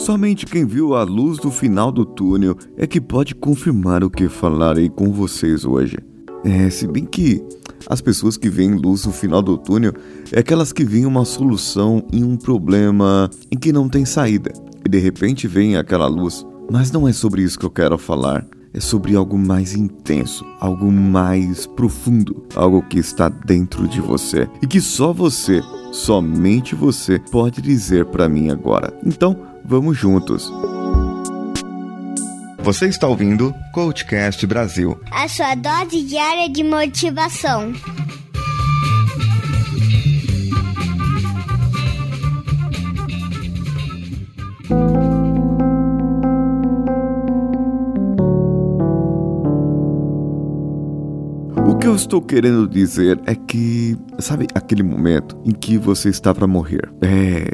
Somente quem viu a luz do final do túnel é que pode confirmar o que falarei com vocês hoje. É, se bem que as pessoas que veem luz no final do túnel é aquelas que veem uma solução em um problema em que não tem saída e de repente vem aquela luz. Mas não é sobre isso que eu quero falar. É sobre algo mais intenso, algo mais profundo, algo que está dentro de você e que só você, somente você, pode dizer para mim agora. Então, vamos juntos. Você está ouvindo Coachcast Brasil a sua dose diária de motivação. Eu estou querendo dizer é que, sabe, aquele momento em que você está para morrer. É,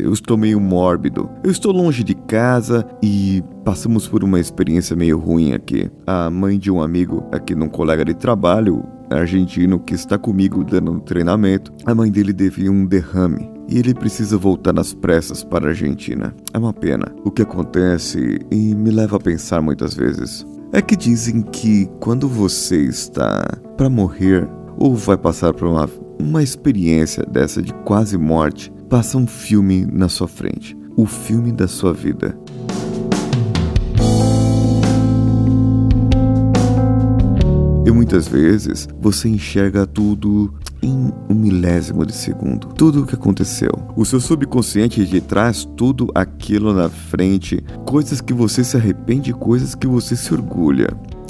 eu estou meio mórbido. Eu estou longe de casa e passamos por uma experiência meio ruim aqui. A mãe de um amigo, aqui num colega de trabalho, argentino que está comigo dando um treinamento, a mãe dele teve um derrame e ele precisa voltar nas pressas para a Argentina. É uma pena. O que acontece e me leva a pensar muitas vezes é que dizem que quando você está para morrer ou vai passar por uma, uma experiência dessa de quase morte, passa um filme na sua frente o filme da sua vida. E muitas vezes você enxerga tudo em um milésimo de segundo. Tudo o que aconteceu. O seu subconsciente te traz tudo aquilo na frente, coisas que você se arrepende, coisas que você se orgulha.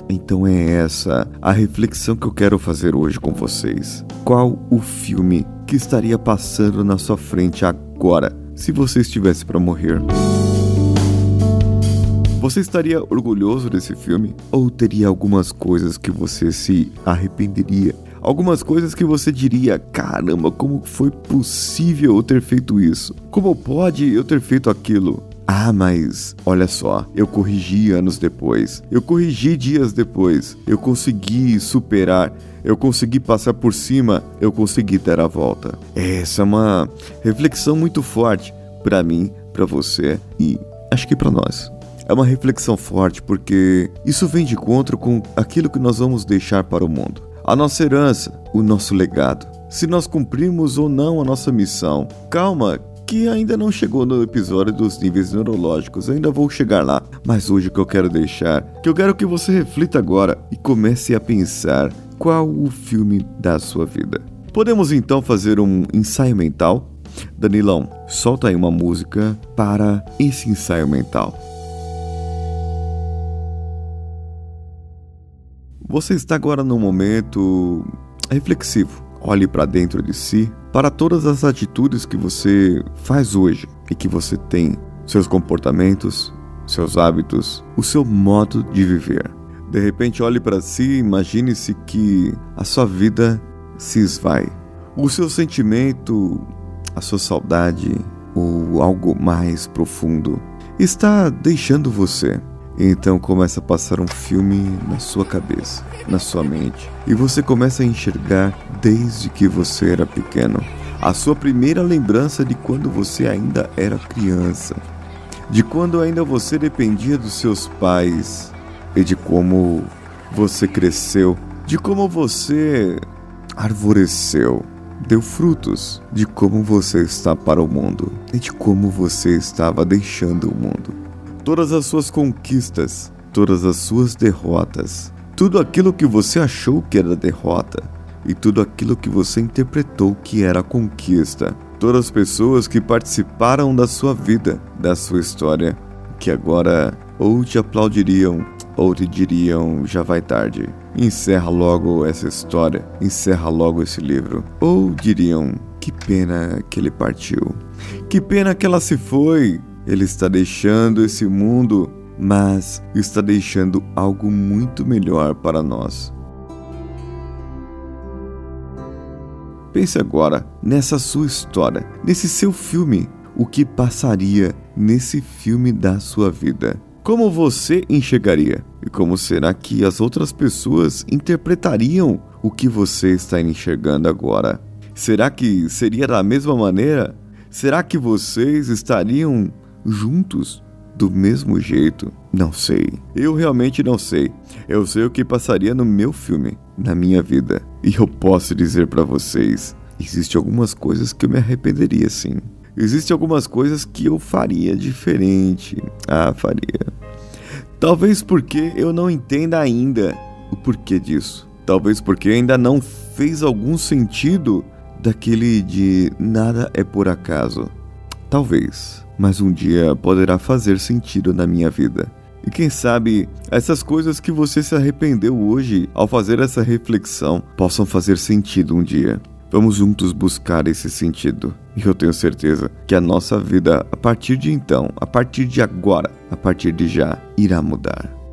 Então é essa a reflexão que eu quero fazer hoje com vocês. Qual o filme que estaria passando na sua frente agora, se você estivesse para morrer? Você estaria orgulhoso desse filme? Ou teria algumas coisas que você se arrependeria? Algumas coisas que você diria: caramba, como foi possível eu ter feito isso? Como pode eu ter feito aquilo? Ah, mas olha só, eu corrigi anos depois, eu corrigi dias depois, eu consegui superar, eu consegui passar por cima, eu consegui dar a volta. Essa é uma reflexão muito forte para mim, para você e acho que para nós. É uma reflexão forte porque isso vem de encontro com aquilo que nós vamos deixar para o mundo. A nossa herança, o nosso legado. Se nós cumprimos ou não a nossa missão. Calma, que ainda não chegou no episódio dos níveis neurológicos, ainda vou chegar lá. Mas hoje o que eu quero deixar, que eu quero que você reflita agora e comece a pensar qual o filme da sua vida. Podemos então fazer um ensaio mental? Danilão, solta aí uma música para esse ensaio mental. Você está agora num momento reflexivo. Olhe para dentro de si, para todas as atitudes que você faz hoje e que você tem, seus comportamentos, seus hábitos, o seu modo de viver. De repente, olhe para si e imagine-se que a sua vida se esvai. O seu sentimento, a sua saudade ou algo mais profundo está deixando você. Então começa a passar um filme na sua cabeça, na sua mente, e você começa a enxergar desde que você era pequeno. A sua primeira lembrança de quando você ainda era criança, de quando ainda você dependia dos seus pais. E de como você cresceu, de como você arvoreceu, deu frutos, de como você está para o mundo. E de como você estava deixando o mundo todas as suas conquistas, todas as suas derrotas, tudo aquilo que você achou que era derrota e tudo aquilo que você interpretou que era conquista. Todas as pessoas que participaram da sua vida, da sua história, que agora ou te aplaudiriam ou te diriam já vai tarde. Encerra logo essa história, encerra logo esse livro. Ou diriam que pena que ele partiu. Que pena que ela se foi. Ele está deixando esse mundo, mas está deixando algo muito melhor para nós. Pense agora nessa sua história, nesse seu filme. O que passaria nesse filme da sua vida? Como você enxergaria? E como será que as outras pessoas interpretariam o que você está enxergando agora? Será que seria da mesma maneira? Será que vocês estariam juntos do mesmo jeito? Não sei. Eu realmente não sei. Eu sei o que passaria no meu filme, na minha vida. E eu posso dizer para vocês, existem algumas coisas que eu me arrependeria sim. Existem algumas coisas que eu faria diferente. Ah, faria. Talvez porque eu não entenda ainda o porquê disso. Talvez porque ainda não fez algum sentido daquele de nada é por acaso. Talvez, mas um dia poderá fazer sentido na minha vida. E quem sabe essas coisas que você se arrependeu hoje ao fazer essa reflexão possam fazer sentido um dia. Vamos juntos buscar esse sentido. E eu tenho certeza que a nossa vida, a partir de então, a partir de agora, a partir de já, irá mudar.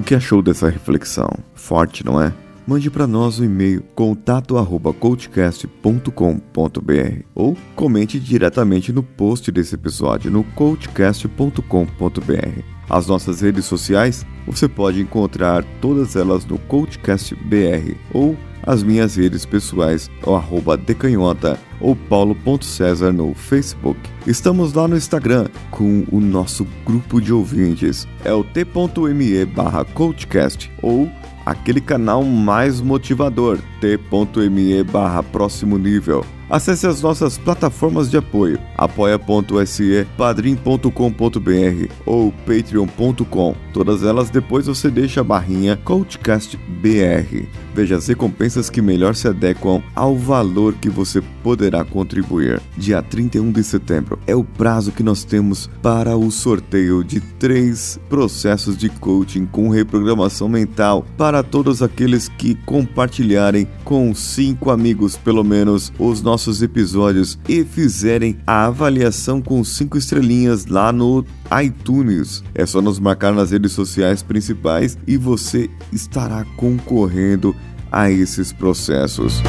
O que achou dessa reflexão? Forte, não é? Mande para nós o um e-mail contato@coachcast.com.br ou comente diretamente no post desse episódio no coachcast.com.br. As nossas redes sociais, você pode encontrar todas elas no coachcastbr ou as minhas redes pessoais, o arroba decanhota ou paulo.cesar no Facebook. Estamos lá no Instagram com o nosso grupo de ouvintes, é o t.me barra coachcast ou aquele canal mais motivador, t.me barra próximo nível. Acesse as nossas plataformas de apoio, apoia.se, padrim.com.br ou patreon.com. Todas elas depois você deixa a barrinha CoachCastBR. Veja as recompensas que melhor se adequam ao valor que você poderá contribuir. Dia 31 de setembro é o prazo que nós temos para o sorteio de três processos de coaching com reprogramação mental para todos aqueles que compartilharem com cinco amigos, pelo menos, os nossos episódios e fizerem a avaliação com cinco estrelinhas lá no iTunes. É só nos marcar nas redes sociais principais e você estará concorrendo a esses processos.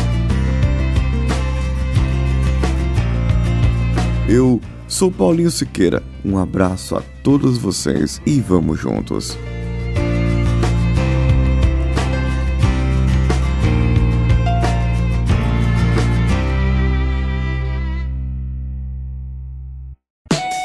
Eu sou Paulinho Siqueira. Um abraço a todos vocês e vamos juntos.